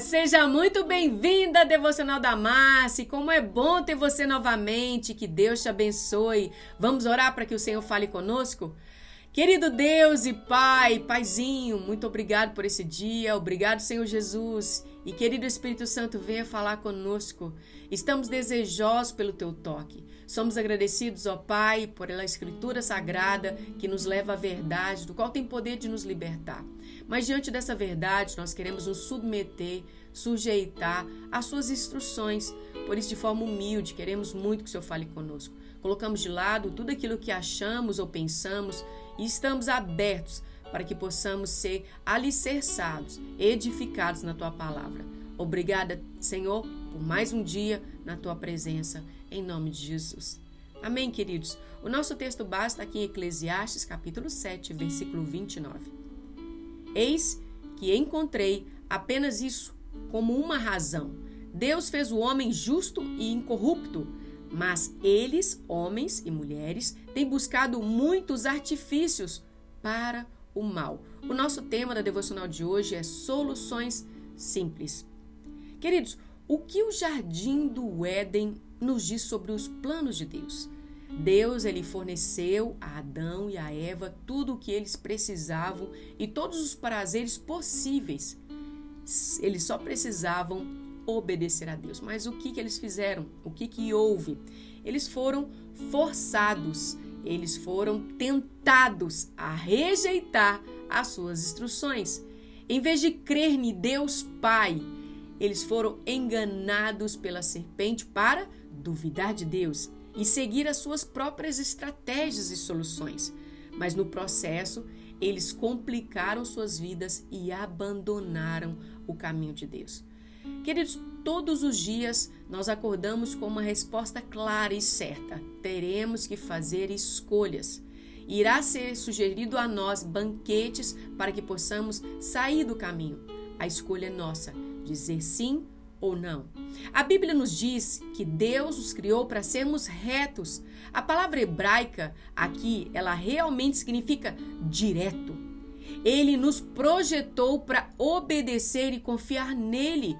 Seja muito bem-vinda, Devocional da Márcia. Como é bom ter você novamente. Que Deus te abençoe. Vamos orar para que o Senhor fale conosco? Querido Deus e Pai, Paizinho, muito obrigado por esse dia. Obrigado, Senhor Jesus. E querido Espírito Santo, venha falar conosco. Estamos desejosos pelo teu toque. Somos agradecidos, ó Pai, por ela escritura sagrada que nos leva à verdade, do qual tem poder de nos libertar. Mas diante dessa verdade, nós queremos nos submeter, sujeitar às suas instruções. Por isso, de forma humilde, queremos muito que o Senhor fale conosco. Colocamos de lado tudo aquilo que achamos ou pensamos e estamos abertos para que possamos ser alicerçados, edificados na tua palavra. Obrigada, Senhor, por mais um dia na tua presença, em nome de Jesus. Amém, queridos. O nosso texto basta aqui em Eclesiastes, capítulo 7, versículo 29. Eis que encontrei apenas isso como uma razão. Deus fez o homem justo e incorrupto, mas eles, homens e mulheres, têm buscado muitos artifícios para o mal. O nosso tema da devocional de hoje é soluções simples. Queridos, o que o jardim do Éden nos diz sobre os planos de Deus? Deus ele forneceu a Adão e a Eva tudo o que eles precisavam e todos os prazeres possíveis. Eles só precisavam obedecer a Deus. Mas o que, que eles fizeram? O que, que houve? Eles foram forçados, eles foram tentados a rejeitar as suas instruções. Em vez de crer em Deus Pai, eles foram enganados pela serpente para duvidar de Deus e seguir as suas próprias estratégias e soluções. Mas no processo, eles complicaram suas vidas e abandonaram o caminho de Deus. Queridos, todos os dias nós acordamos com uma resposta clara e certa. Teremos que fazer escolhas. Irá ser sugerido a nós banquetes para que possamos sair do caminho. A escolha é nossa dizer sim ou não. A Bíblia nos diz que Deus os criou para sermos retos. A palavra hebraica aqui, ela realmente significa direto. Ele nos projetou para obedecer e confiar nele,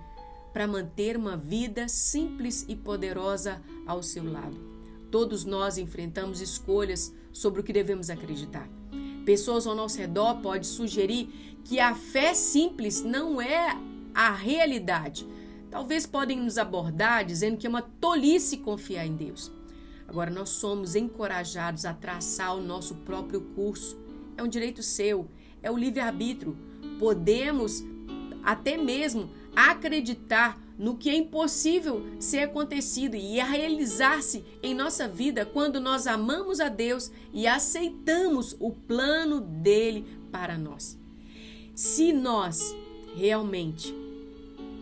para manter uma vida simples e poderosa ao seu lado. Todos nós enfrentamos escolhas sobre o que devemos acreditar. Pessoas ao nosso redor podem sugerir que a fé simples não é a realidade. Talvez podem nos abordar dizendo que é uma tolice confiar em Deus. Agora, nós somos encorajados a traçar o nosso próprio curso. É um direito seu, é o livre-arbítrio. Podemos até mesmo acreditar no que é impossível ser acontecido e realizar-se em nossa vida quando nós amamos a Deus e aceitamos o plano dele para nós. Se nós realmente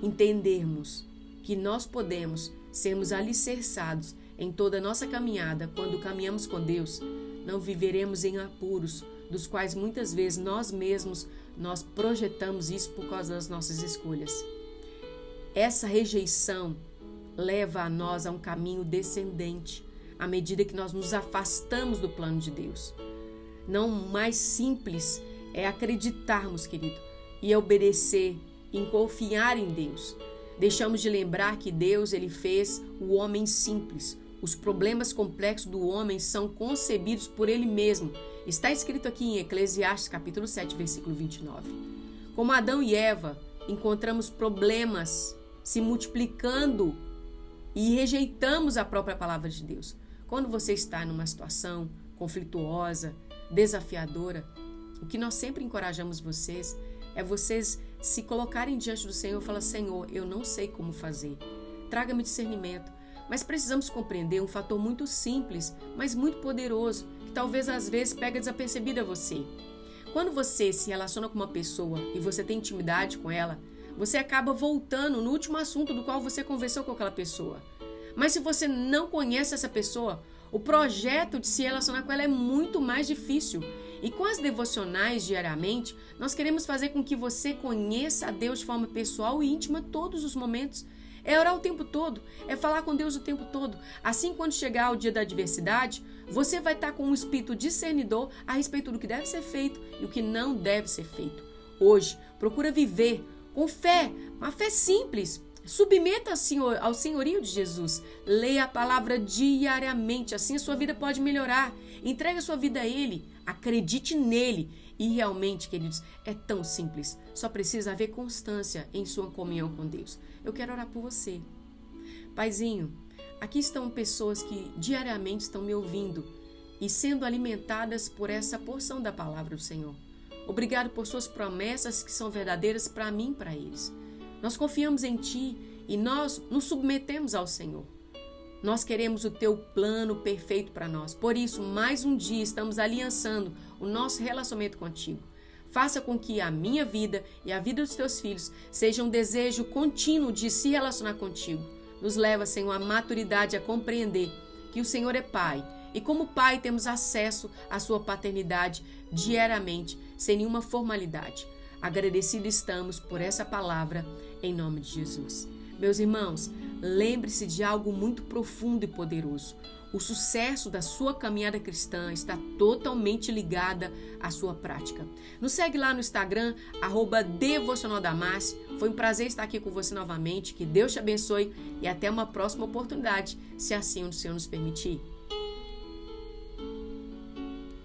entendermos que nós podemos sermos alicerçados em toda a nossa caminhada quando caminhamos com Deus, não viveremos em apuros, dos quais muitas vezes nós mesmos nós projetamos isso por causa das nossas escolhas. Essa rejeição leva a nós a um caminho descendente, à medida que nós nos afastamos do plano de Deus. Não mais simples é acreditarmos, querido, e obedecer em confiar em Deus. Deixamos de lembrar que Deus ele fez o homem simples. Os problemas complexos do homem são concebidos por ele mesmo. Está escrito aqui em Eclesiastes capítulo 7, versículo 29. Como Adão e Eva, encontramos problemas se multiplicando e rejeitamos a própria palavra de Deus. Quando você está numa situação conflituosa, desafiadora, o que nós sempre encorajamos vocês é vocês se colocarem diante do Senhor e falar: Senhor, eu não sei como fazer. Traga-me discernimento. Mas precisamos compreender um fator muito simples, mas muito poderoso, que talvez às vezes pega desapercebido a você. Quando você se relaciona com uma pessoa e você tem intimidade com ela, você acaba voltando no último assunto do qual você conversou com aquela pessoa. Mas se você não conhece essa pessoa, o projeto de se relacionar com ela é muito mais difícil. E com as devocionais diariamente, nós queremos fazer com que você conheça a Deus de forma pessoal e íntima todos os momentos. É orar o tempo todo, é falar com Deus o tempo todo. Assim, quando chegar o dia da adversidade, você vai estar com um espírito discernidor a respeito do que deve ser feito e o que não deve ser feito. Hoje, procura viver com fé, uma fé simples. Submeta ao, senhor, ao senhorio de Jesus. Leia a palavra diariamente, assim a sua vida pode melhorar. Entregue a sua vida a Ele, acredite nele. E realmente, queridos, é tão simples. Só precisa haver constância em sua comunhão com Deus. Eu quero orar por você. Paizinho, aqui estão pessoas que diariamente estão me ouvindo e sendo alimentadas por essa porção da palavra do Senhor. Obrigado por suas promessas que são verdadeiras para mim e para eles. Nós confiamos em Ti e nós nos submetemos ao Senhor. Nós queremos o Teu plano perfeito para nós. Por isso, mais um dia estamos aliançando o nosso relacionamento contigo. Faça com que a minha vida e a vida dos teus filhos seja um desejo contínuo de se relacionar contigo. Nos leva, Senhor, à maturidade, a compreender que o Senhor é Pai e, como Pai, temos acesso à Sua paternidade diariamente, sem nenhuma formalidade. Agradecidos estamos por essa palavra, em nome de Jesus. Meus irmãos, lembre-se de algo muito profundo e poderoso. O sucesso da sua caminhada cristã está totalmente ligada à sua prática. Nos segue lá no Instagram, arroba Foi um prazer estar aqui com você novamente. Que Deus te abençoe e até uma próxima oportunidade, se assim o Senhor nos permitir.